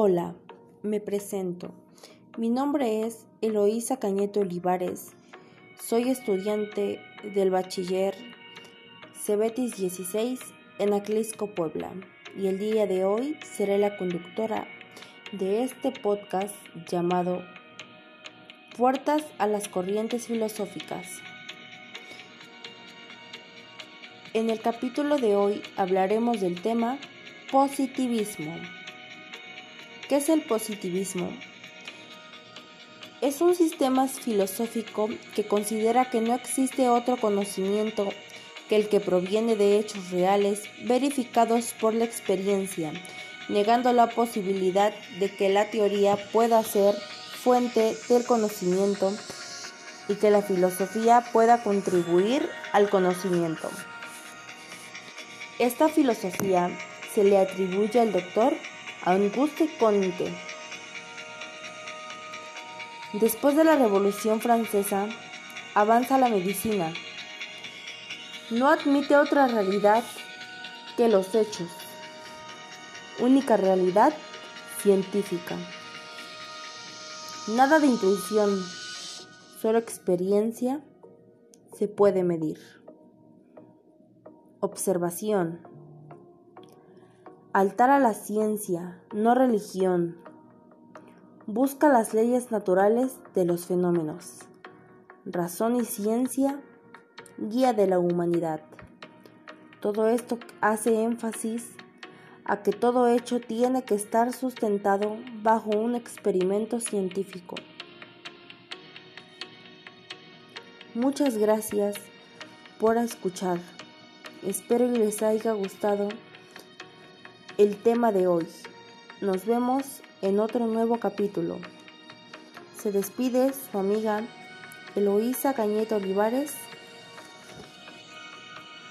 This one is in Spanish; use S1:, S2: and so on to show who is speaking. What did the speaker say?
S1: Hola, me presento. Mi nombre es Eloísa Cañeto Olivares. Soy estudiante del bachiller Cebetis 16 en Aclisco, Puebla. Y el día de hoy seré la conductora de este podcast llamado Puertas a las Corrientes Filosóficas. En el capítulo de hoy hablaremos del tema positivismo. ¿Qué es el positivismo? Es un sistema filosófico que considera que no existe otro conocimiento que el que proviene de hechos reales verificados por la experiencia, negando la posibilidad de que la teoría pueda ser fuente del conocimiento y que la filosofía pueda contribuir al conocimiento. Esta filosofía se le atribuye al doctor Auguste Comte. Después de la Revolución Francesa, avanza la medicina. No admite otra realidad que los hechos, única realidad científica. Nada de intuición, solo experiencia se puede medir. Observación. Altar a la ciencia, no religión. Busca las leyes naturales de los fenómenos. Razón y ciencia, guía de la humanidad. Todo esto hace énfasis a que todo hecho tiene que estar sustentado bajo un experimento científico. Muchas gracias por escuchar. Espero que les haya gustado el tema de hoy. Nos vemos en otro nuevo capítulo. Se despide su amiga Eloísa Cañeto Olivares